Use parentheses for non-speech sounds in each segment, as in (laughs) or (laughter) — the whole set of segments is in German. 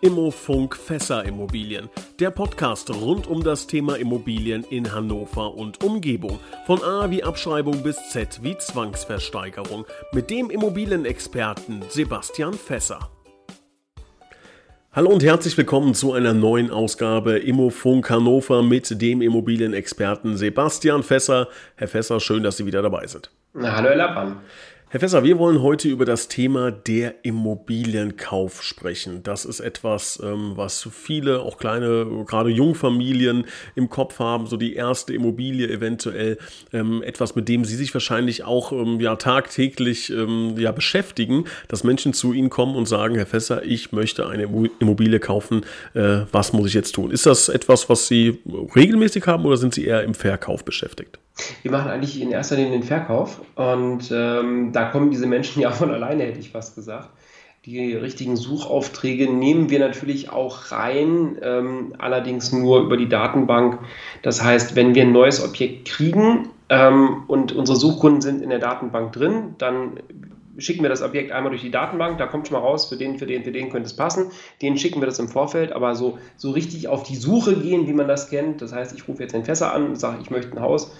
Immofunk Fässer Immobilien, der Podcast rund um das Thema Immobilien in Hannover und Umgebung. Von A wie Abschreibung bis Z wie Zwangsversteigerung. Mit dem Immobilienexperten Sebastian Fässer. Hallo und herzlich willkommen zu einer neuen Ausgabe Immofunk Hannover mit dem Immobilienexperten Sebastian Fässer. Herr Fässer, schön, dass Sie wieder dabei sind. Na, hallo, Herr Lappmann. Herr Fässer, wir wollen heute über das Thema der Immobilienkauf sprechen. Das ist etwas, ähm, was viele, auch kleine, gerade Jungfamilien im Kopf haben, so die erste Immobilie eventuell, ähm, etwas, mit dem sie sich wahrscheinlich auch ähm, ja, tagtäglich ja, beschäftigen, dass Menschen zu ihnen kommen und sagen, Herr Fässer, ich möchte eine Immobilie kaufen, äh, was muss ich jetzt tun? Ist das etwas, was Sie regelmäßig haben oder sind Sie eher im Verkauf beschäftigt? Wir machen eigentlich in erster Linie den Verkauf und ähm, da kommen diese Menschen (laughs) ja von alleine, hätte ich fast gesagt. Die richtigen Suchaufträge nehmen wir natürlich auch rein, ähm, allerdings nur über die Datenbank. Das heißt, wenn wir ein neues Objekt kriegen ähm, und unsere Suchkunden sind in der Datenbank drin, dann schicken wir das Objekt einmal durch die Datenbank, da kommt schon mal raus, für den, für den, für den könnte es passen. Den schicken wir das im Vorfeld, aber so, so richtig auf die Suche gehen, wie man das kennt. Das heißt, ich rufe jetzt den Fässer an und sage, ich möchte ein Haus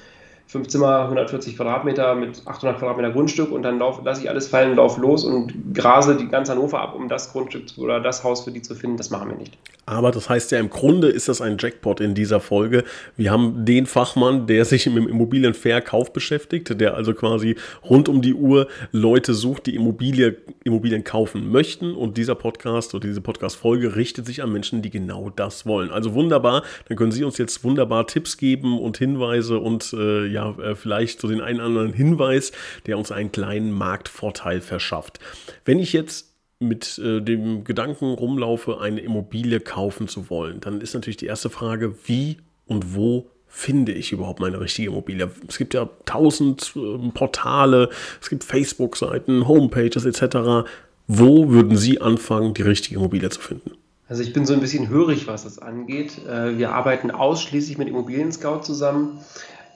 fünf Zimmer, 140 Quadratmeter mit 800 Quadratmeter Grundstück und dann lasse ich alles fallen, laufe los und grase die ganze Hannover ab, um das Grundstück oder das Haus für die zu finden. Das machen wir nicht. Aber das heißt ja, im Grunde ist das ein Jackpot in dieser Folge. Wir haben den Fachmann, der sich dem Immobilienverkauf beschäftigt, der also quasi rund um die Uhr Leute sucht, die Immobilie, Immobilien kaufen möchten. Und dieser Podcast oder diese Podcast-Folge richtet sich an Menschen, die genau das wollen. Also wunderbar. Dann können Sie uns jetzt wunderbar Tipps geben und Hinweise und äh, ja, ja äh, vielleicht so den einen oder anderen Hinweis, der uns einen kleinen Marktvorteil verschafft. Wenn ich jetzt mit äh, dem Gedanken rumlaufe, eine Immobilie kaufen zu wollen, dann ist natürlich die erste Frage, wie und wo finde ich überhaupt meine richtige Immobilie? Es gibt ja tausend äh, Portale, es gibt Facebook-Seiten, Homepages etc. Wo würden Sie anfangen, die richtige Immobilie zu finden? Also ich bin so ein bisschen hörig, was das angeht. Äh, wir arbeiten ausschließlich mit Immobilien Scout zusammen.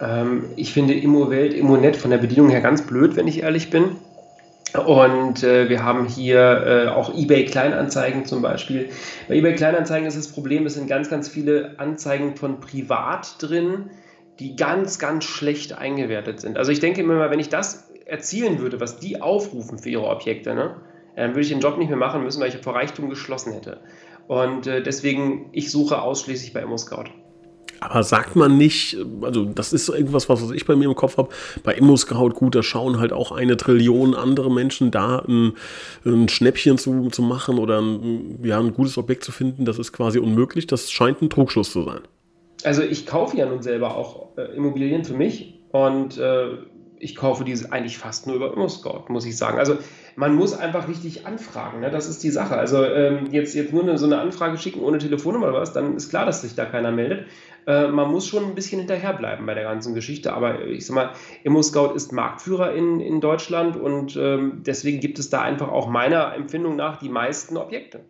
Ähm, ich finde Immo-Welt, Immo-Net von der Bedienung her ganz blöd, wenn ich ehrlich bin. Und äh, wir haben hier äh, auch eBay Kleinanzeigen zum Beispiel. Bei eBay Kleinanzeigen ist das Problem, es sind ganz, ganz viele Anzeigen von privat drin, die ganz, ganz schlecht eingewertet sind. Also ich denke immer mal, wenn ich das erzielen würde, was die aufrufen für ihre Objekte, ne, dann würde ich den Job nicht mehr machen müssen, weil ich vor Reichtum geschlossen hätte. Und äh, deswegen, ich suche ausschließlich bei ImmoScout. Aber sagt man nicht, also das ist irgendwas, was ich bei mir im Kopf habe, bei ImmoScout, gut, da schauen halt auch eine Trillion andere Menschen da ein, ein Schnäppchen zu, zu machen oder ein, ja, ein gutes Objekt zu finden, das ist quasi unmöglich. Das scheint ein Trugschluss zu sein. Also ich kaufe ja nun selber auch äh, Immobilien für mich und äh, ich kaufe diese eigentlich fast nur über ImmoScout, muss ich sagen. Also man muss einfach richtig anfragen, ne? das ist die Sache. Also ähm, jetzt, jetzt nur eine, so eine Anfrage schicken ohne Telefonnummer oder was, dann ist klar, dass sich da keiner meldet. Äh, man muss schon ein bisschen hinterherbleiben bei der ganzen Geschichte, aber ich sag mal, ImmoScout ist Marktführer in, in Deutschland und ähm, deswegen gibt es da einfach auch meiner Empfindung nach die meisten Objekte.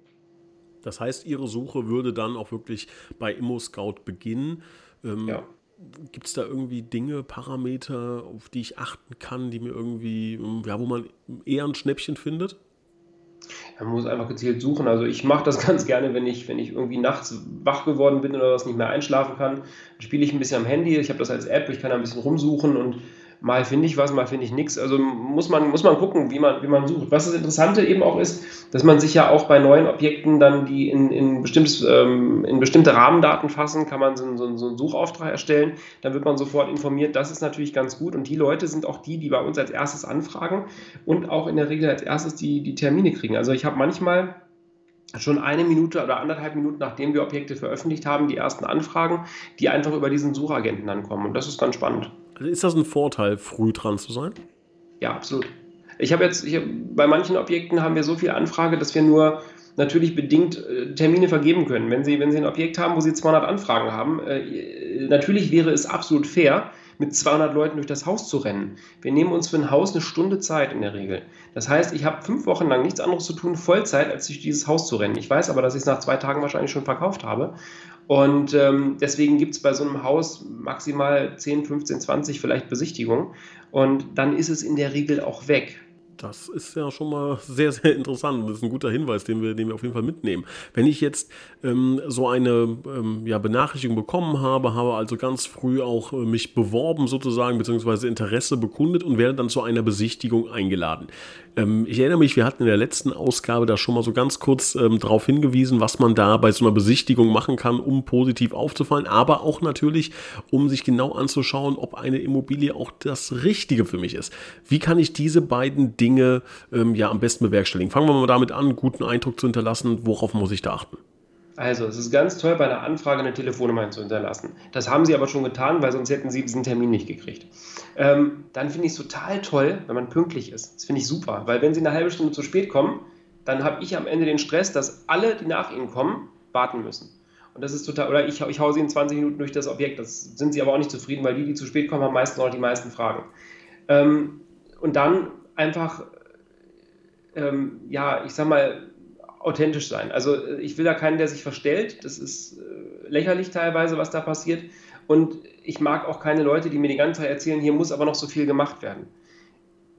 Das heißt, Ihre Suche würde dann auch wirklich bei ImmoScout beginnen. Ähm, ja gibt es da irgendwie Dinge, Parameter, auf die ich achten kann, die mir irgendwie, ja, wo man eher ein Schnäppchen findet? Man muss einfach gezielt suchen. Also ich mache das (laughs) ganz gerne, wenn ich, wenn ich irgendwie nachts wach geworden bin oder was nicht mehr einschlafen kann, spiele ich ein bisschen am Handy. Ich habe das als App, ich kann da ein bisschen rumsuchen und mal finde ich was, mal finde ich nichts. Also muss man, muss man gucken, wie man, wie man sucht. Was das Interessante eben auch ist, dass man sich ja auch bei neuen Objekten dann, die in, in, bestimmtes, ähm, in bestimmte Rahmendaten fassen, kann man so, so, so einen Suchauftrag erstellen. Dann wird man sofort informiert. Das ist natürlich ganz gut. Und die Leute sind auch die, die bei uns als erstes anfragen und auch in der Regel als erstes die, die Termine kriegen. Also ich habe manchmal schon eine Minute oder anderthalb Minuten, nachdem wir Objekte veröffentlicht haben, die ersten Anfragen, die einfach über diesen Suchagenten dann kommen. Und das ist ganz spannend. Ist das ein Vorteil, früh dran zu sein? Ja, absolut. Ich habe jetzt, ich hab, bei manchen Objekten haben wir so viel Anfrage, dass wir nur natürlich bedingt äh, Termine vergeben können. Wenn Sie, wenn Sie ein Objekt haben, wo Sie 200 Anfragen haben, äh, natürlich wäre es absolut fair, mit 200 Leuten durch das Haus zu rennen. Wir nehmen uns für ein Haus eine Stunde Zeit in der Regel. Das heißt, ich habe fünf Wochen lang nichts anderes zu tun, Vollzeit, als durch dieses Haus zu rennen. Ich weiß aber, dass ich es nach zwei Tagen wahrscheinlich schon verkauft habe. Und ähm, deswegen gibt es bei so einem Haus maximal 10, 15, 20 vielleicht Besichtigungen. Und dann ist es in der Regel auch weg. Das ist ja schon mal sehr, sehr interessant. Das ist ein guter Hinweis, den wir, den wir auf jeden Fall mitnehmen. Wenn ich jetzt ähm, so eine ähm, ja, Benachrichtigung bekommen habe, habe also ganz früh auch äh, mich beworben sozusagen, beziehungsweise Interesse bekundet und werde dann zu einer Besichtigung eingeladen. Ähm, ich erinnere mich, wir hatten in der letzten Ausgabe da schon mal so ganz kurz ähm, darauf hingewiesen, was man da bei so einer Besichtigung machen kann, um positiv aufzufallen, aber auch natürlich, um sich genau anzuschauen, ob eine Immobilie auch das Richtige für mich ist. Wie kann ich diese beiden Dinge Dinge ähm, ja am besten bewerkstelligen? Fangen wir mal damit an, guten Eindruck zu hinterlassen. Worauf muss ich da achten? Also, es ist ganz toll, bei einer Anfrage eine Telefonnummer zu hinterlassen. Das haben Sie aber schon getan, weil sonst hätten Sie diesen Termin nicht gekriegt. Ähm, dann finde ich es total toll, wenn man pünktlich ist. Das finde ich super, weil wenn Sie eine halbe Stunde zu spät kommen, dann habe ich am Ende den Stress, dass alle, die nach Ihnen kommen, warten müssen. Und das ist total, oder ich, ich haue Sie in 20 Minuten durch das Objekt. Das sind Sie aber auch nicht zufrieden, weil die, die zu spät kommen, haben meistens auch die meisten Fragen. Ähm, und dann einfach, ähm, ja, ich sag mal, authentisch sein. Also äh, ich will da keinen, der sich verstellt. Das ist äh, lächerlich teilweise, was da passiert. Und ich mag auch keine Leute, die mir die ganze Zeit erzählen, hier muss aber noch so viel gemacht werden.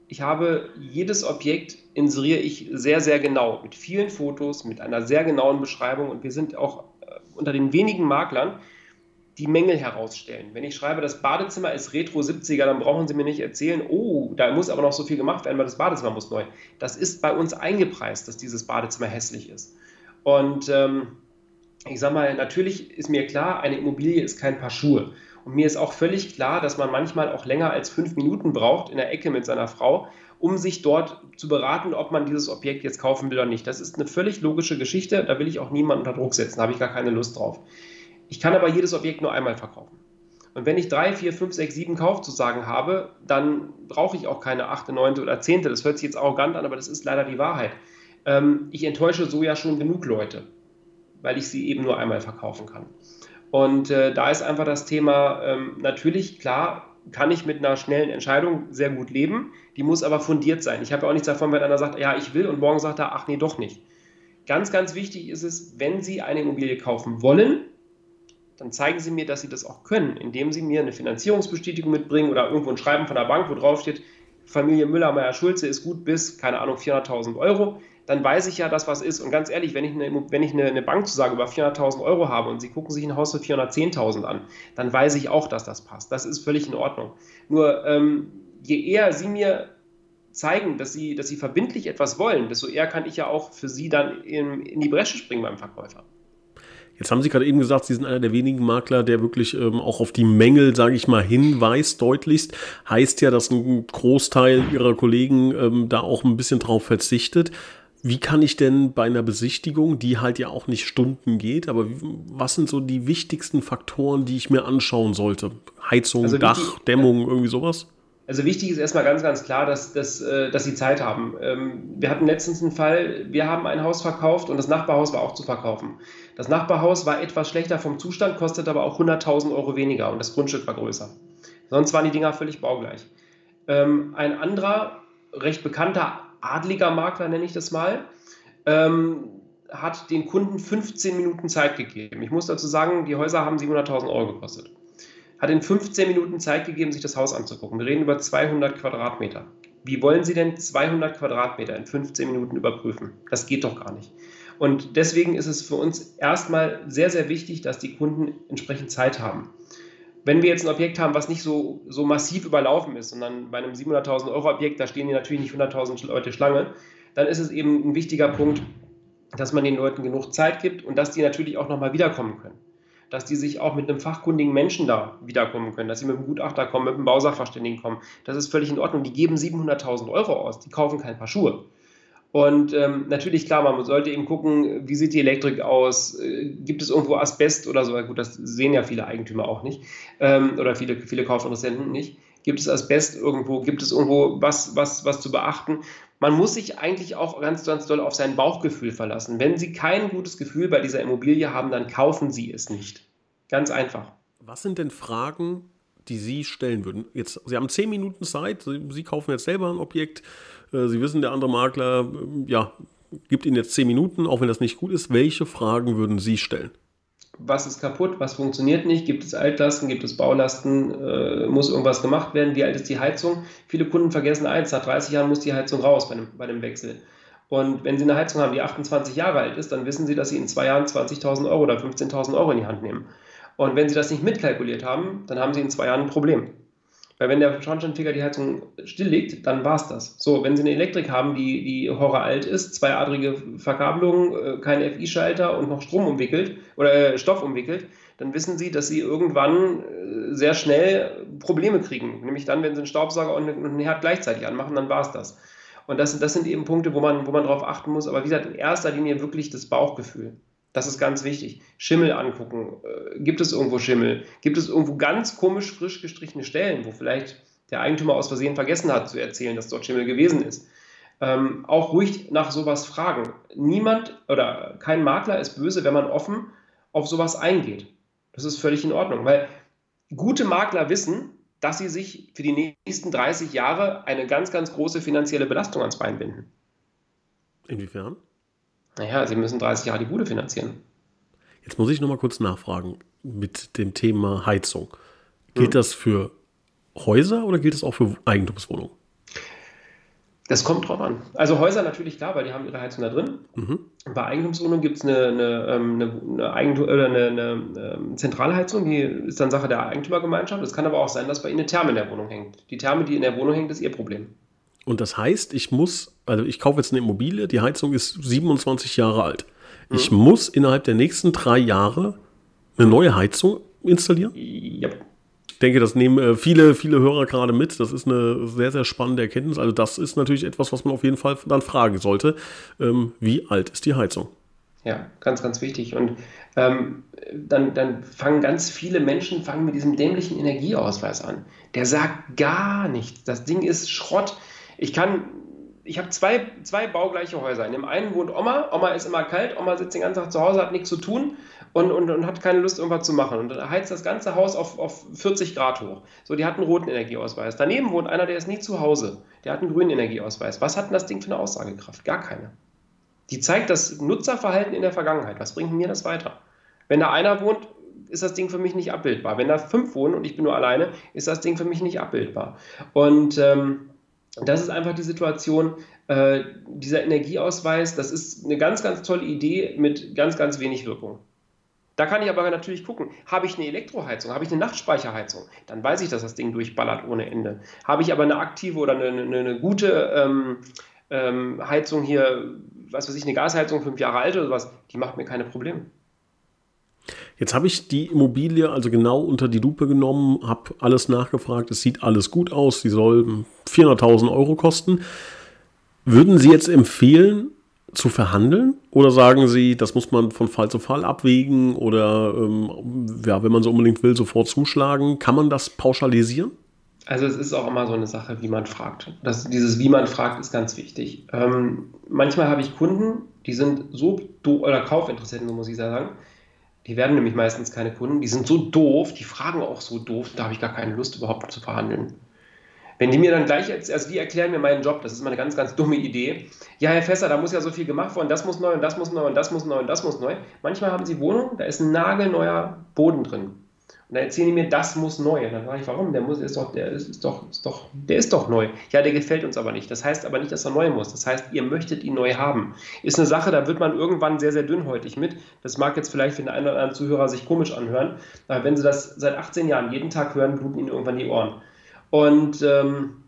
Ich habe jedes Objekt inseriere ich sehr, sehr genau, mit vielen Fotos, mit einer sehr genauen Beschreibung und wir sind auch äh, unter den wenigen Maklern, die Mängel herausstellen. Wenn ich schreibe, das Badezimmer ist Retro 70er, dann brauchen Sie mir nicht erzählen, oh, da muss aber noch so viel gemacht werden, weil das Badezimmer muss neu. Das ist bei uns eingepreist, dass dieses Badezimmer hässlich ist. Und ähm, ich sage mal, natürlich ist mir klar, eine Immobilie ist kein Paar Schuhe. Und mir ist auch völlig klar, dass man manchmal auch länger als fünf Minuten braucht in der Ecke mit seiner Frau, um sich dort zu beraten, ob man dieses Objekt jetzt kaufen will oder nicht. Das ist eine völlig logische Geschichte. Da will ich auch niemanden unter Druck setzen. Da habe ich gar keine Lust drauf. Ich kann aber jedes Objekt nur einmal verkaufen. Und wenn ich drei, vier, fünf, sechs, sieben Kaufzusagen habe, dann brauche ich auch keine achte, neunte oder zehnte. Das hört sich jetzt arrogant an, aber das ist leider die Wahrheit. Ähm, ich enttäusche so ja schon genug Leute, weil ich sie eben nur einmal verkaufen kann. Und äh, da ist einfach das Thema, ähm, natürlich, klar, kann ich mit einer schnellen Entscheidung sehr gut leben. Die muss aber fundiert sein. Ich habe ja auch nichts davon, wenn einer sagt, ja, ich will und morgen sagt er, ach nee, doch nicht. Ganz, ganz wichtig ist es, wenn Sie eine Immobilie kaufen wollen, dann zeigen Sie mir, dass Sie das auch können, indem Sie mir eine Finanzierungsbestätigung mitbringen oder irgendwo ein Schreiben von der Bank, wo drauf steht, Familie Müller, Meyer, Schulze ist gut bis, keine Ahnung, 400.000 Euro. Dann weiß ich ja, dass was ist. Und ganz ehrlich, wenn ich eine, wenn ich eine, eine Bankzusage über 400.000 Euro habe und Sie gucken sich ein Haus für 410.000 an, dann weiß ich auch, dass das passt. Das ist völlig in Ordnung. Nur ähm, je eher Sie mir zeigen, dass Sie, dass Sie verbindlich etwas wollen, desto eher kann ich ja auch für Sie dann in, in die Bresche springen beim Verkäufer. Jetzt haben Sie gerade eben gesagt, Sie sind einer der wenigen Makler, der wirklich ähm, auch auf die Mängel, sage ich mal, hinweist, deutlichst. Heißt ja, dass ein Großteil Ihrer Kollegen ähm, da auch ein bisschen drauf verzichtet. Wie kann ich denn bei einer Besichtigung, die halt ja auch nicht Stunden geht, aber was sind so die wichtigsten Faktoren, die ich mir anschauen sollte? Heizung, also Dach, Dämmung, irgendwie sowas? Also wichtig ist erstmal ganz, ganz klar, dass, dass, äh, dass sie Zeit haben. Ähm, wir hatten letztens einen Fall, wir haben ein Haus verkauft und das Nachbarhaus war auch zu verkaufen. Das Nachbarhaus war etwas schlechter vom Zustand, kostet aber auch 100.000 Euro weniger und das Grundstück war größer. Sonst waren die Dinger völlig baugleich. Ähm, ein anderer, recht bekannter adliger Makler, nenne ich das mal, ähm, hat den Kunden 15 Minuten Zeit gegeben. Ich muss dazu sagen, die Häuser haben 700.000 Euro gekostet hat in 15 Minuten Zeit gegeben, sich das Haus anzugucken. Wir reden über 200 Quadratmeter. Wie wollen Sie denn 200 Quadratmeter in 15 Minuten überprüfen? Das geht doch gar nicht. Und deswegen ist es für uns erstmal sehr, sehr wichtig, dass die Kunden entsprechend Zeit haben. Wenn wir jetzt ein Objekt haben, was nicht so, so massiv überlaufen ist, sondern bei einem 700.000 Euro Objekt, da stehen die natürlich nicht 100.000 Leute Schlange, dann ist es eben ein wichtiger Punkt, dass man den Leuten genug Zeit gibt und dass die natürlich auch nochmal wiederkommen können dass die sich auch mit einem fachkundigen Menschen da wiederkommen können, dass sie mit einem Gutachter kommen, mit einem Bausachverständigen kommen. Das ist völlig in Ordnung. Die geben 700.000 Euro aus, die kaufen kein Paar Schuhe. Und ähm, natürlich, klar, man sollte eben gucken, wie sieht die Elektrik aus, äh, gibt es irgendwo Asbest oder so. Gut, das sehen ja viele Eigentümer auch nicht ähm, oder viele, viele Kaufinteressenten nicht. Gibt es Asbest irgendwo? Gibt es irgendwo was, was, was zu beachten? Man muss sich eigentlich auch ganz, ganz doll auf sein Bauchgefühl verlassen. Wenn Sie kein gutes Gefühl bei dieser Immobilie haben, dann kaufen Sie es nicht. Ganz einfach. Was sind denn Fragen, die Sie stellen würden? Jetzt, Sie haben zehn Minuten Zeit, Sie, kaufen jetzt selber ein Objekt, äh, Sie wissen, der andere Makler, äh, ja, gibt Ihnen jetzt zehn Minuten, auch wenn das nicht gut ist. Welche Fragen würden Sie stellen? Was ist kaputt, was funktioniert nicht, gibt es Altlasten, gibt es Baulasten, äh, muss irgendwas gemacht werden, wie alt ist die Heizung. Viele Kunden vergessen eins, nach 30 Jahren muss die Heizung raus bei dem, bei dem Wechsel. Und wenn Sie eine Heizung haben, die 28 Jahre alt ist, dann wissen Sie, dass Sie in zwei Jahren 20.000 Euro oder 15.000 Euro in die Hand nehmen. Und wenn Sie das nicht mitkalkuliert haben, dann haben Sie in zwei Jahren ein Problem. Weil wenn der Schornsteinfeger die Heizung stilllegt, dann war es das. So, wenn Sie eine Elektrik haben, die, die horror alt ist, zweiadrige Verkabelung, äh, kein FI-Schalter und noch Strom umwickelt oder äh, Stoff umwickelt, dann wissen Sie, dass Sie irgendwann äh, sehr schnell Probleme kriegen. Nämlich dann, wenn Sie einen Staubsauger und einen Herd gleichzeitig anmachen, dann war es das. Und das, das sind eben Punkte, wo man, wo man darauf achten muss. Aber wie gesagt, in erster Linie wirklich das Bauchgefühl. Das ist ganz wichtig. Schimmel angucken. Äh, gibt es irgendwo Schimmel? Gibt es irgendwo ganz komisch frisch gestrichene Stellen, wo vielleicht der Eigentümer aus Versehen vergessen hat zu erzählen, dass dort Schimmel gewesen ist? Ähm, auch ruhig nach sowas fragen. Niemand oder kein Makler ist böse, wenn man offen auf sowas eingeht. Das ist völlig in Ordnung, weil gute Makler wissen, dass sie sich für die nächsten 30 Jahre eine ganz, ganz große finanzielle Belastung ans Bein binden. Inwiefern? Naja, sie müssen 30 Jahre die Bude finanzieren. Jetzt muss ich noch mal kurz nachfragen mit dem Thema Heizung. Gilt hm. das für Häuser oder gilt das auch für Eigentumswohnungen? Das kommt drauf an. Also Häuser natürlich klar, weil die haben ihre Heizung da drin. Mhm. Bei Eigentumswohnungen gibt es eine, eine, ähm, eine, eine, Eigentum oder eine, eine ähm, Zentralheizung, die ist dann Sache der Eigentümergemeinschaft. Es kann aber auch sein, dass bei Ihnen eine Therme in der Wohnung hängt. Die Therme, die in der Wohnung hängt, ist Ihr Problem. Und das heißt, ich muss, also ich kaufe jetzt eine Immobilie, die Heizung ist 27 Jahre alt. Mhm. Ich muss innerhalb der nächsten drei Jahre eine neue Heizung installieren? Ja. Ich denke, das nehmen äh, viele, viele Hörer gerade mit. Das ist eine sehr, sehr spannende Erkenntnis. Also das ist natürlich etwas, was man auf jeden Fall dann fragen sollte. Ähm, wie alt ist die Heizung? Ja, ganz, ganz wichtig. Und ähm, dann, dann fangen ganz viele Menschen fangen mit diesem dämlichen Energieausweis an. Der sagt gar nichts. Das Ding ist Schrott. Ich kann, ich habe zwei, zwei baugleiche Häuser. In dem einen wohnt Oma. Oma ist immer kalt. Oma sitzt den ganzen Tag zu Hause, hat nichts zu tun und, und, und hat keine Lust, irgendwas zu machen. Und dann heizt das ganze Haus auf, auf 40 Grad hoch. So, die hat einen roten Energieausweis. Daneben wohnt einer, der ist nie zu Hause. Der hat einen grünen Energieausweis. Was hat denn das Ding für eine Aussagekraft? Gar keine. Die zeigt das Nutzerverhalten in der Vergangenheit. Was bringt mir das weiter? Wenn da einer wohnt, ist das Ding für mich nicht abbildbar. Wenn da fünf wohnen und ich bin nur alleine, ist das Ding für mich nicht abbildbar. Und ähm, das ist einfach die Situation, äh, dieser Energieausweis, das ist eine ganz, ganz tolle Idee mit ganz, ganz wenig Wirkung. Da kann ich aber natürlich gucken, habe ich eine Elektroheizung, habe ich eine Nachtspeicherheizung, dann weiß ich, dass das Ding durchballert ohne Ende. Habe ich aber eine aktive oder eine, eine, eine gute ähm, ähm, Heizung hier, was weiß ich, eine Gasheizung, fünf Jahre alt oder sowas, die macht mir keine Probleme. Jetzt habe ich die Immobilie also genau unter die Lupe genommen, habe alles nachgefragt, es sieht alles gut aus, sie soll 400.000 Euro kosten. Würden Sie jetzt empfehlen, zu verhandeln? Oder sagen Sie, das muss man von Fall zu Fall abwägen oder ähm, ja, wenn man so unbedingt will, sofort zuschlagen? Kann man das pauschalisieren? Also es ist auch immer so eine Sache, wie man fragt. Das, dieses wie man fragt ist ganz wichtig. Ähm, manchmal habe ich Kunden, die sind so doof, oder Kaufinteressenten, so muss ich sagen, die werden nämlich meistens keine Kunden, die sind so doof, die fragen auch so doof, da habe ich gar keine Lust überhaupt zu verhandeln. Wenn die mir dann gleich, also die erklären mir meinen Job, das ist mal eine ganz, ganz dumme Idee. Ja, Herr Fässer, da muss ja so viel gemacht werden, das muss neu und das muss neu und das muss neu und das muss neu. Manchmal haben sie Wohnungen, da ist ein nagelneuer Boden drin. Und dann erzählen die mir, das muss neu. Und dann frage ich, warum? Der muss, ist doch, der ist, ist, doch, ist doch, der ist doch neu. Ja, der gefällt uns aber nicht. Das heißt aber nicht, dass er neu muss. Das heißt, ihr möchtet ihn neu haben. Ist eine Sache, da wird man irgendwann sehr, sehr dünnhäutig mit. Das mag jetzt vielleicht für den einen oder anderen Zuhörer sich komisch anhören. Aber wenn sie das seit 18 Jahren jeden Tag hören, bluten ihnen irgendwann die Ohren. Und ähm,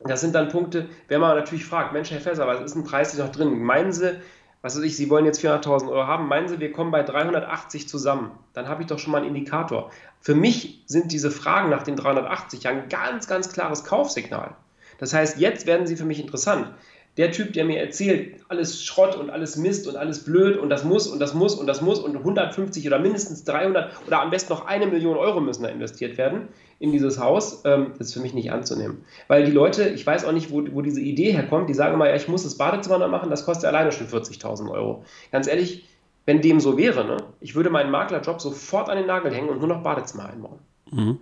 das sind dann Punkte, wenn man natürlich fragt, Mensch, Herr Fesser, was ist ein Preis noch drin? Meinen Sie, was weiß ich, Sie wollen jetzt 400.000 Euro haben, meinen Sie, wir kommen bei 380 zusammen? Dann habe ich doch schon mal einen Indikator. Für mich sind diese Fragen nach den 380 ja ein ganz, ganz klares Kaufsignal. Das heißt, jetzt werden sie für mich interessant. Der Typ, der mir erzählt, alles Schrott und alles Mist und alles blöd und das muss und das muss und das muss und 150 oder mindestens 300 oder am besten noch eine Million Euro müssen da investiert werden in dieses Haus, ähm, das ist für mich nicht anzunehmen. Weil die Leute, ich weiß auch nicht, wo, wo diese Idee herkommt, die sagen immer, ja, ich muss das Badezimmer noch machen, das kostet alleine schon 40.000 Euro. Ganz ehrlich, wenn dem so wäre, ne, ich würde meinen Maklerjob sofort an den Nagel hängen und nur noch Badezimmer einbauen. Mhm.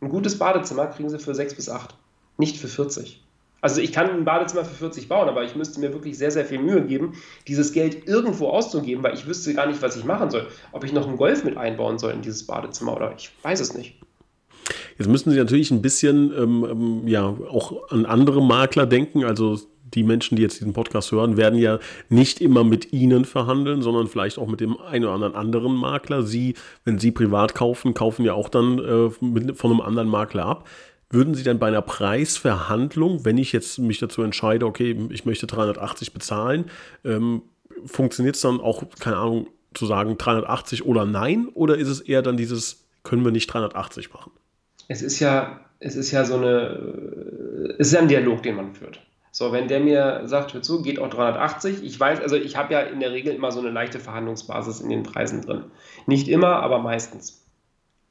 Ein gutes Badezimmer kriegen sie für 6 bis 8, nicht für 40. Also ich kann ein Badezimmer für 40 bauen, aber ich müsste mir wirklich sehr, sehr viel Mühe geben, dieses Geld irgendwo auszugeben, weil ich wüsste gar nicht, was ich machen soll. Ob ich noch einen Golf mit einbauen soll in dieses Badezimmer oder ich weiß es nicht. Jetzt müssen Sie natürlich ein bisschen ähm, ähm ja auch an andere Makler denken. Also die Menschen, die jetzt diesen Podcast hören, werden ja nicht immer mit Ihnen verhandeln, sondern vielleicht auch mit dem einen oder anderen anderen Makler. Sie, wenn Sie privat kaufen, kaufen ja auch dann äh, mit, von einem anderen Makler ab. Würden Sie denn bei einer Preisverhandlung, wenn ich jetzt mich dazu entscheide, okay, ich möchte 380 bezahlen, ähm, funktioniert es dann auch, keine Ahnung, zu sagen 380 oder nein? Oder ist es eher dann dieses, können wir nicht 380 machen? Es ist ja, es ist ja so eine, es ist ein Dialog, den man führt. So, wenn der mir sagt, hör zu, geht auch 380, ich weiß, also ich habe ja in der Regel immer so eine leichte Verhandlungsbasis in den Preisen drin. Nicht immer, aber meistens.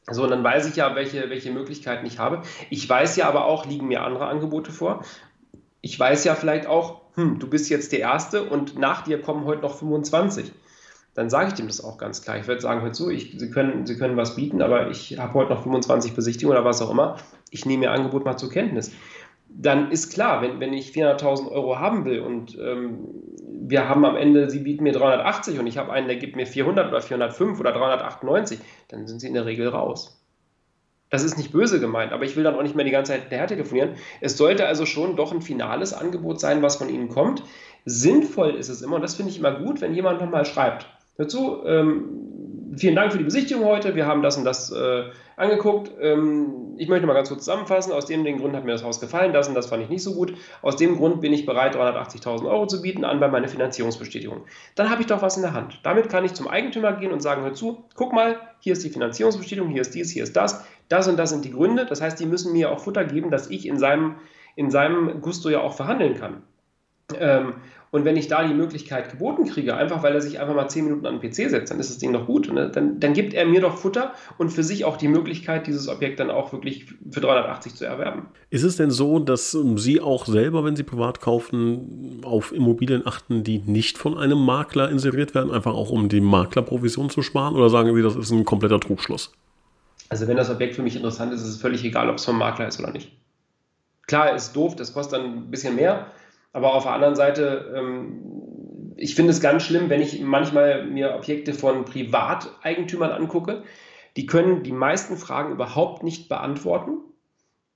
So, und dann weiß ich ja, welche, welche Möglichkeiten ich habe. Ich weiß ja aber auch, liegen mir andere Angebote vor. Ich weiß ja vielleicht auch, hm, du bist jetzt der Erste und nach dir kommen heute noch 25. Dann sage ich dem das auch ganz klar. Ich werde sagen, hör zu, ich, Sie, können, Sie können was bieten, aber ich habe heute noch 25 Besichtigungen oder was auch immer. Ich nehme Ihr Angebot mal zur Kenntnis dann ist klar, wenn, wenn ich 400.000 Euro haben will und ähm, wir haben am Ende, Sie bieten mir 380 und ich habe einen, der gibt mir 400 oder 405 oder 398, dann sind Sie in der Regel raus. Das ist nicht böse gemeint, aber ich will dann auch nicht mehr die ganze Zeit hinterher telefonieren. Es sollte also schon doch ein finales Angebot sein, was von Ihnen kommt. Sinnvoll ist es immer, und das finde ich immer gut, wenn jemand nochmal schreibt. Dazu, ähm, vielen Dank für die Besichtigung heute. Wir haben das und das äh, angeguckt. Ähm, ich möchte mal ganz kurz zusammenfassen. Aus dem den Grund hat mir das Haus gefallen. Das und das fand ich nicht so gut. Aus dem Grund bin ich bereit, 380.000 Euro zu bieten an bei meiner Finanzierungsbestätigung. Dann habe ich doch was in der Hand. Damit kann ich zum Eigentümer gehen und sagen: Hör zu, guck mal, hier ist die Finanzierungsbestätigung, hier ist dies, hier ist das. Das und das sind die Gründe. Das heißt, die müssen mir auch Futter geben, dass ich in seinem, in seinem Gusto ja auch verhandeln kann. Ähm, und wenn ich da die Möglichkeit geboten kriege, einfach weil er sich einfach mal zehn Minuten an den PC setzt, dann ist das Ding doch gut. Ne? Dann, dann gibt er mir doch Futter und für sich auch die Möglichkeit, dieses Objekt dann auch wirklich für 380 zu erwerben. Ist es denn so, dass ähm, Sie auch selber, wenn Sie privat kaufen, auf Immobilien achten, die nicht von einem Makler inseriert werden, einfach auch um die Maklerprovision zu sparen? Oder sagen Sie, das ist ein kompletter Trugschluss? Also wenn das Objekt für mich interessant ist, ist es völlig egal, ob es vom Makler ist oder nicht. Klar, ist doof, das kostet dann ein bisschen mehr, aber auf der anderen Seite, ähm, ich finde es ganz schlimm, wenn ich manchmal mir Objekte von Privateigentümern angucke. Die können die meisten Fragen überhaupt nicht beantworten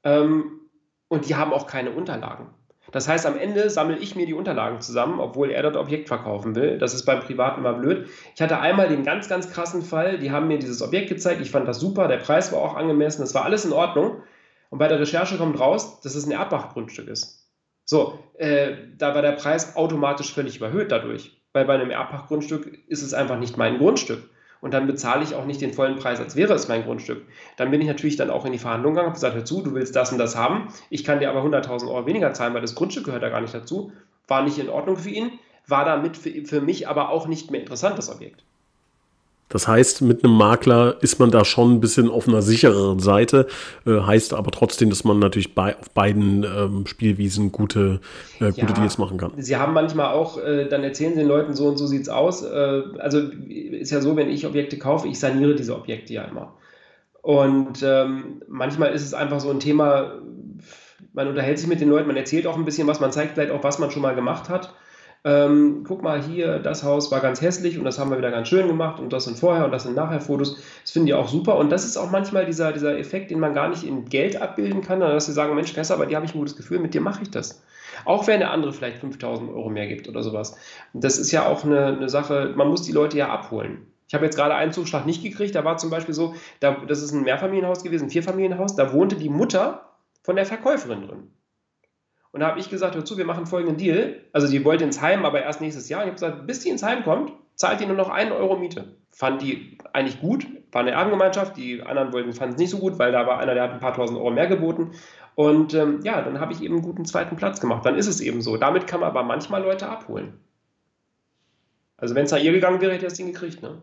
ähm, und die haben auch keine Unterlagen. Das heißt, am Ende sammle ich mir die Unterlagen zusammen, obwohl er das Objekt verkaufen will. Das ist beim Privaten immer blöd. Ich hatte einmal den ganz, ganz krassen Fall, die haben mir dieses Objekt gezeigt, ich fand das super, der Preis war auch angemessen, das war alles in Ordnung. Und bei der Recherche kommt raus, dass es ein Erdbach-Grundstück ist. So, äh, da war der Preis automatisch völlig überhöht dadurch. Weil bei einem Erbpachtgrundstück ist es einfach nicht mein Grundstück. Und dann bezahle ich auch nicht den vollen Preis, als wäre es mein Grundstück. Dann bin ich natürlich dann auch in die Verhandlung gegangen und gesagt, hör zu, du willst das und das haben. Ich kann dir aber 100.000 Euro weniger zahlen, weil das Grundstück gehört da gar nicht dazu. War nicht in Ordnung für ihn, war damit für, für mich aber auch nicht mehr interessant, das Objekt. Das heißt, mit einem Makler ist man da schon ein bisschen auf einer sichereren Seite, äh, heißt aber trotzdem, dass man natürlich bei, auf beiden ähm, Spielwiesen gute, äh, gute ja, Deals machen kann. Sie haben manchmal auch, äh, dann erzählen sie den Leuten so und so sieht es aus. Äh, also ist ja so, wenn ich Objekte kaufe, ich saniere diese Objekte ja immer. Und ähm, manchmal ist es einfach so ein Thema, man unterhält sich mit den Leuten, man erzählt auch ein bisschen was, man zeigt vielleicht auch, was man schon mal gemacht hat ähm, guck mal hier, das Haus war ganz hässlich und das haben wir wieder ganz schön gemacht und das sind vorher und das sind nachher Fotos. Das finde ich auch super und das ist auch manchmal dieser, dieser Effekt, den man gar nicht in Geld abbilden kann, dass sie sagen, Mensch, Kessa, bei dir habe ich ein gutes Gefühl, mit dir mache ich das. Auch wenn der andere vielleicht 5000 Euro mehr gibt oder sowas. Das ist ja auch eine, eine Sache, man muss die Leute ja abholen. Ich habe jetzt gerade einen Zuschlag nicht gekriegt, da war zum Beispiel so, da, das ist ein Mehrfamilienhaus gewesen, ein Vierfamilienhaus, da wohnte die Mutter von der Verkäuferin drin. Und da habe ich gesagt, hör zu, wir machen folgenden Deal. Also die wollte ins Heim, aber erst nächstes Jahr. Ich habe gesagt, bis die ins Heim kommt, zahlt die nur noch einen Euro Miete. Fand die eigentlich gut, war eine Erbengemeinschaft. Die anderen wollten, fanden es nicht so gut, weil da war einer, der hat ein paar tausend Euro mehr geboten. Und ähm, ja, dann habe ich eben einen guten zweiten Platz gemacht. Dann ist es eben so. Damit kann man aber manchmal Leute abholen. Also wenn es nach ihr gegangen wäre, hätte er das Ding gekriegt. Ne?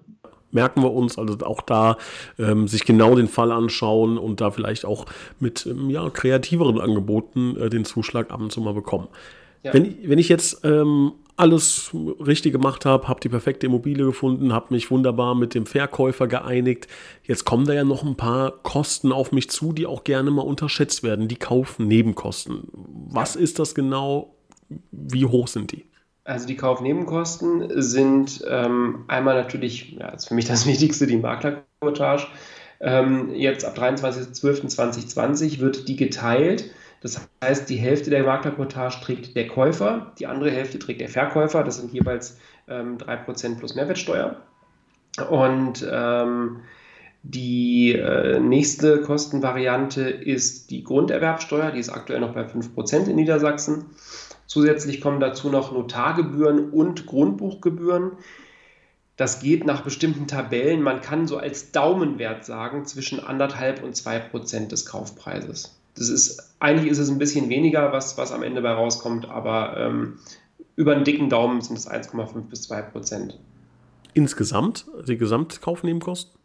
Merken wir uns. Also auch da ähm, sich genau den Fall anschauen und da vielleicht auch mit ähm, ja, kreativeren Angeboten äh, den Zuschlag ab und zu mal bekommen. Ja. Wenn, wenn ich jetzt ähm, alles richtig gemacht habe, habe die perfekte Immobilie gefunden, habe mich wunderbar mit dem Verkäufer geeinigt. Jetzt kommen da ja noch ein paar Kosten auf mich zu, die auch gerne mal unterschätzt werden. Die Kaufnebenkosten. Was ja. ist das genau? Wie hoch sind die? Also die Kaufnebenkosten sind ähm, einmal natürlich, ja, ist für mich das (laughs) Wichtigste, die Maklerquotage. Ähm, jetzt ab 23.12.2020 wird die geteilt das heißt, die Hälfte der Maklerquotage trägt der Käufer, die andere Hälfte trägt der Verkäufer. Das sind jeweils ähm, 3% plus Mehrwertsteuer. Und ähm, die äh, nächste Kostenvariante ist die Grunderwerbsteuer, die ist aktuell noch bei 5% in Niedersachsen. Zusätzlich kommen dazu noch Notargebühren und Grundbuchgebühren. Das geht nach bestimmten Tabellen. Man kann so als Daumenwert sagen zwischen anderthalb und zwei Prozent des Kaufpreises das ist, eigentlich ist es ein bisschen weniger, was, was am Ende bei rauskommt, aber ähm, über einen dicken Daumen sind es 1,5 bis 2 Prozent. Insgesamt, die Gesamtkaufnebenkosten?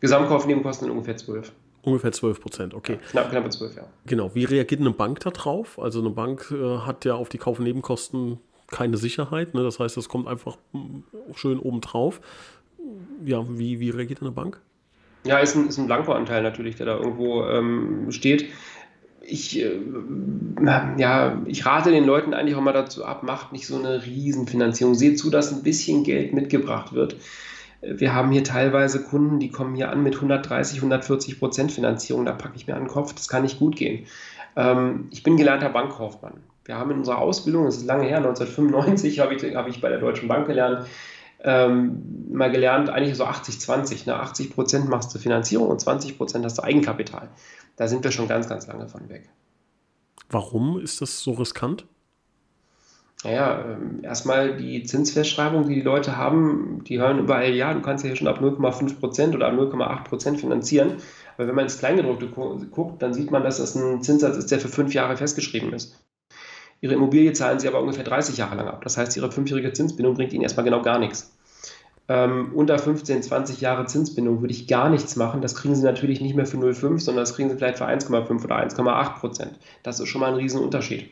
Gesamtkaufnebenkosten sind ungefähr 12. Ungefähr 12 Prozent, okay. Ja, knapp, knapp 12, ja. Genau. Wie reagiert eine Bank da drauf? Also eine Bank äh, hat ja auf die Kaufnebenkosten keine Sicherheit. Ne? Das heißt, das kommt einfach hm, schön obendrauf. Ja, wie, wie reagiert eine Bank? Ja, ist ein, ist ein Blankoanteil natürlich, der da irgendwo ähm, steht ich, äh, ja, ich rate den Leuten eigentlich auch mal dazu ab, macht nicht so eine Riesenfinanzierung. Seht zu, dass ein bisschen Geld mitgebracht wird. Wir haben hier teilweise Kunden, die kommen hier an mit 130, 140 Prozent Finanzierung. Da packe ich mir an den Kopf, das kann nicht gut gehen. Ähm, ich bin gelernter Bankkaufmann. Wir haben in unserer Ausbildung, das ist lange her, 1995 habe ich, habe ich bei der Deutschen Bank gelernt, ähm, mal gelernt, eigentlich so 80-20. Ne? 80 Prozent machst du Finanzierung und 20 Prozent hast du Eigenkapital. Da sind wir schon ganz, ganz lange von weg. Warum ist das so riskant? Naja, ähm, erstmal die Zinsfestschreibung, die die Leute haben, die hören überall, ja, du kannst ja schon ab 0,5 Prozent oder ab 0,8 Prozent finanzieren. Aber wenn man ins Kleingedruckte guckt, dann sieht man, dass das ein Zinssatz ist, der für fünf Jahre festgeschrieben ist. Ihre Immobilie zahlen sie aber ungefähr 30 Jahre lang ab. Das heißt, ihre fünfjährige Zinsbindung bringt ihnen erstmal genau gar nichts ähm, unter 15, 20 Jahre Zinsbindung würde ich gar nichts machen. Das kriegen Sie natürlich nicht mehr für 0,5, sondern das kriegen Sie vielleicht für 1,5 oder 1,8 Prozent. Das ist schon mal ein Riesenunterschied.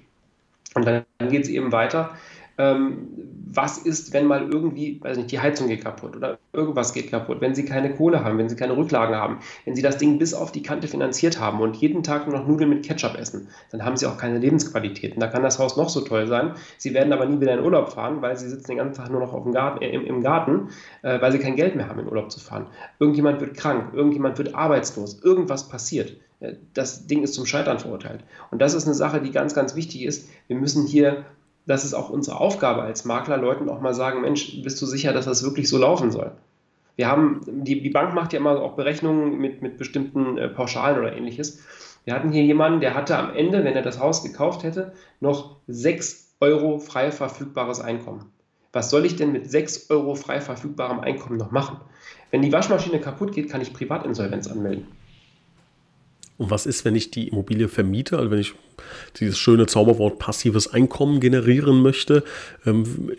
Und dann geht es eben weiter was ist, wenn mal irgendwie, weiß nicht, die Heizung geht kaputt oder irgendwas geht kaputt, wenn Sie keine Kohle haben, wenn Sie keine Rücklagen haben, wenn Sie das Ding bis auf die Kante finanziert haben und jeden Tag nur noch Nudeln mit Ketchup essen, dann haben Sie auch keine Lebensqualität. Und da kann das Haus noch so toll sein. Sie werden aber nie wieder in Urlaub fahren, weil Sie sitzen den ganzen Tag nur noch auf dem Garten, äh, im, im Garten, äh, weil Sie kein Geld mehr haben, in Urlaub zu fahren. Irgendjemand wird krank, irgendjemand wird arbeitslos, irgendwas passiert äh, das Ding ist zum Scheitern verurteilt. Und das ist eine Sache, die ganz, ganz wichtig ist. Wir müssen hier das ist auch unsere Aufgabe als Makler, Leuten auch mal sagen, Mensch, bist du sicher, dass das wirklich so laufen soll? Wir haben, die, die Bank macht ja immer auch Berechnungen mit, mit bestimmten äh, Pauschalen oder ähnliches. Wir hatten hier jemanden, der hatte am Ende, wenn er das Haus gekauft hätte, noch 6 Euro frei verfügbares Einkommen. Was soll ich denn mit 6 Euro frei verfügbarem Einkommen noch machen? Wenn die Waschmaschine kaputt geht, kann ich Privatinsolvenz anmelden. Und was ist, wenn ich die Immobilie vermiete, also wenn ich dieses schöne Zauberwort passives Einkommen generieren möchte? Ähm,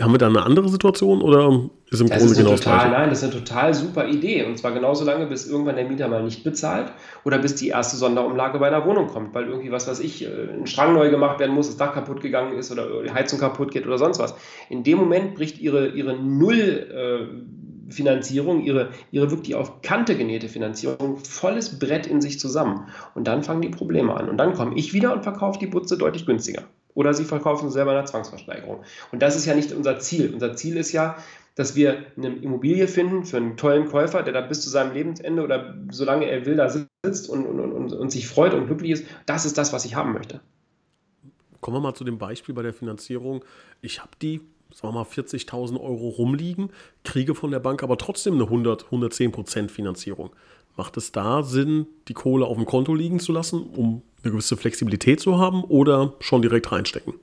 haben wir da eine andere Situation oder ist im das Grunde ist genau das Gleiche? Nein, das ist eine total super Idee. Und zwar genauso lange, bis irgendwann der Mieter mal nicht bezahlt oder bis die erste Sonderumlage bei einer Wohnung kommt, weil irgendwie, was weiß ich, äh, ein Strang neu gemacht werden muss, das Dach kaputt gegangen ist oder die Heizung kaputt geht oder sonst was. In dem Moment bricht ihre, ihre Null. Äh, Finanzierung, ihre, ihre wirklich auf Kante genähte Finanzierung, volles Brett in sich zusammen. Und dann fangen die Probleme an. Und dann komme ich wieder und verkaufe die Butze deutlich günstiger. Oder sie verkaufen sie selber in einer Zwangsversteigerung. Und das ist ja nicht unser Ziel. Unser Ziel ist ja, dass wir eine Immobilie finden für einen tollen Käufer, der da bis zu seinem Lebensende oder solange er will, da sitzt und, und, und, und sich freut und glücklich ist. Das ist das, was ich haben möchte. Kommen wir mal zu dem Beispiel bei der Finanzierung. Ich habe die sagen wir mal, 40.000 Euro rumliegen, kriege von der Bank aber trotzdem eine 100, 110 Prozent Finanzierung. Macht es da Sinn, die Kohle auf dem Konto liegen zu lassen, um eine gewisse Flexibilität zu haben oder schon direkt reinstecken?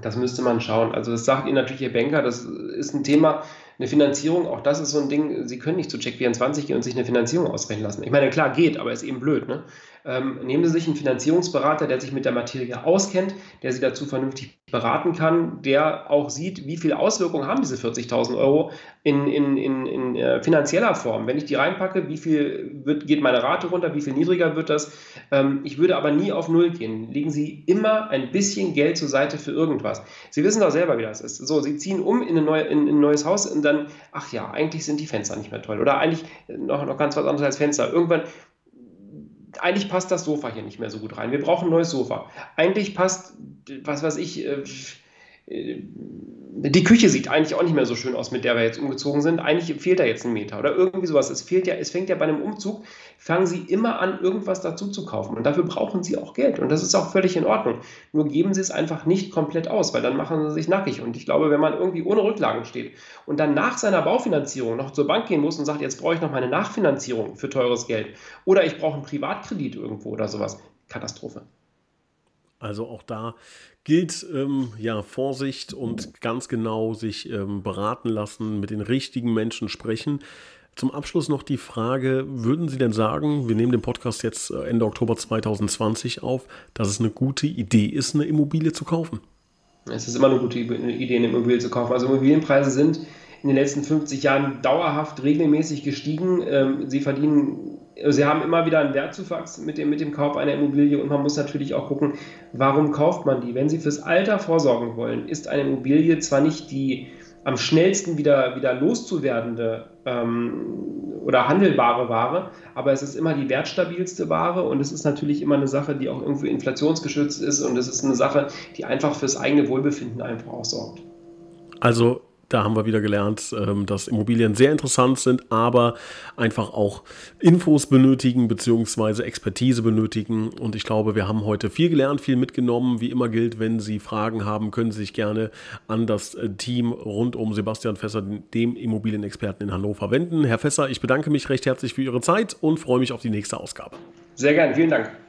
Das müsste man schauen. Also das sagt Ihnen natürlich Ihr Banker, das ist ein Thema, eine Finanzierung, auch das ist so ein Ding, Sie können nicht zu Check24 gehen und sich eine Finanzierung ausrechnen lassen. Ich meine, klar geht, aber ist eben blöd. Ne? Ähm, nehmen Sie sich einen Finanzierungsberater, der sich mit der Materie auskennt, der Sie dazu vernünftig beraten kann, der auch sieht, wie viel Auswirkungen haben diese 40.000 Euro in, in, in, in äh, finanzieller Form. Wenn ich die reinpacke, wie viel wird, geht meine Rate runter, wie viel niedriger wird das? Ähm, ich würde aber nie auf Null gehen. Legen Sie immer ein bisschen Geld zur Seite für irgendwas. Sie wissen doch selber, wie das ist. So, Sie ziehen um in, neue, in ein neues Haus und dann, ach ja, eigentlich sind die Fenster nicht mehr toll. Oder eigentlich noch, noch ganz was anderes als Fenster. Irgendwann eigentlich passt das Sofa hier nicht mehr so gut rein. Wir brauchen ein neues Sofa. Eigentlich passt, was weiß ich, äh, die Küche sieht eigentlich auch nicht mehr so schön aus, mit der wir jetzt umgezogen sind. Eigentlich fehlt da jetzt ein Meter oder irgendwie sowas. Es fehlt ja, es fängt ja bei einem Umzug, fangen Sie immer an, irgendwas dazu zu kaufen. Und dafür brauchen Sie auch Geld. Und das ist auch völlig in Ordnung. Nur geben Sie es einfach nicht komplett aus, weil dann machen Sie sich nackig. Und ich glaube, wenn man irgendwie ohne Rücklagen steht und dann nach seiner Baufinanzierung noch zur Bank gehen muss und sagt, jetzt brauche ich noch meine Nachfinanzierung für teures Geld oder ich brauche einen Privatkredit irgendwo oder sowas, Katastrophe. Also auch da gilt ähm, ja Vorsicht und ganz genau sich ähm, beraten lassen, mit den richtigen Menschen sprechen. Zum Abschluss noch die Frage, würden Sie denn sagen, wir nehmen den Podcast jetzt äh, Ende Oktober 2020 auf, dass es eine gute Idee ist, eine Immobilie zu kaufen? Es ist immer eine gute Idee, eine Immobilie zu kaufen. Also Immobilienpreise sind in den letzten 50 Jahren dauerhaft regelmäßig gestiegen. Ähm, sie verdienen, sie haben immer wieder einen Wertzuwachs mit dem, mit dem Kauf einer Immobilie und man muss natürlich auch gucken, warum kauft man die? Wenn Sie fürs Alter vorsorgen wollen, ist eine Immobilie zwar nicht die am schnellsten wieder, wieder loszuwerdende ähm, oder handelbare Ware, aber es ist immer die wertstabilste Ware und es ist natürlich immer eine Sache, die auch irgendwie inflationsgeschützt ist und es ist eine Sache, die einfach fürs eigene Wohlbefinden einfach auch sorgt. Also da haben wir wieder gelernt, ähm, dass Immobilien sehr interessant sind, aber einfach auch Infos benötigen bzw. Expertise benötigen. Und ich glaube, wir haben heute viel gelernt, viel mitgenommen. Wie immer gilt, wenn Sie Fragen haben, können Sie sich gerne an das äh, Team rund um Sebastian Fässer, dem Immobilienexperten in Hannover, wenden. Herr Fässer, ich bedanke mich recht herzlich für Ihre Zeit und freue mich auf die nächste Ausgabe. Sehr gerne, vielen Dank.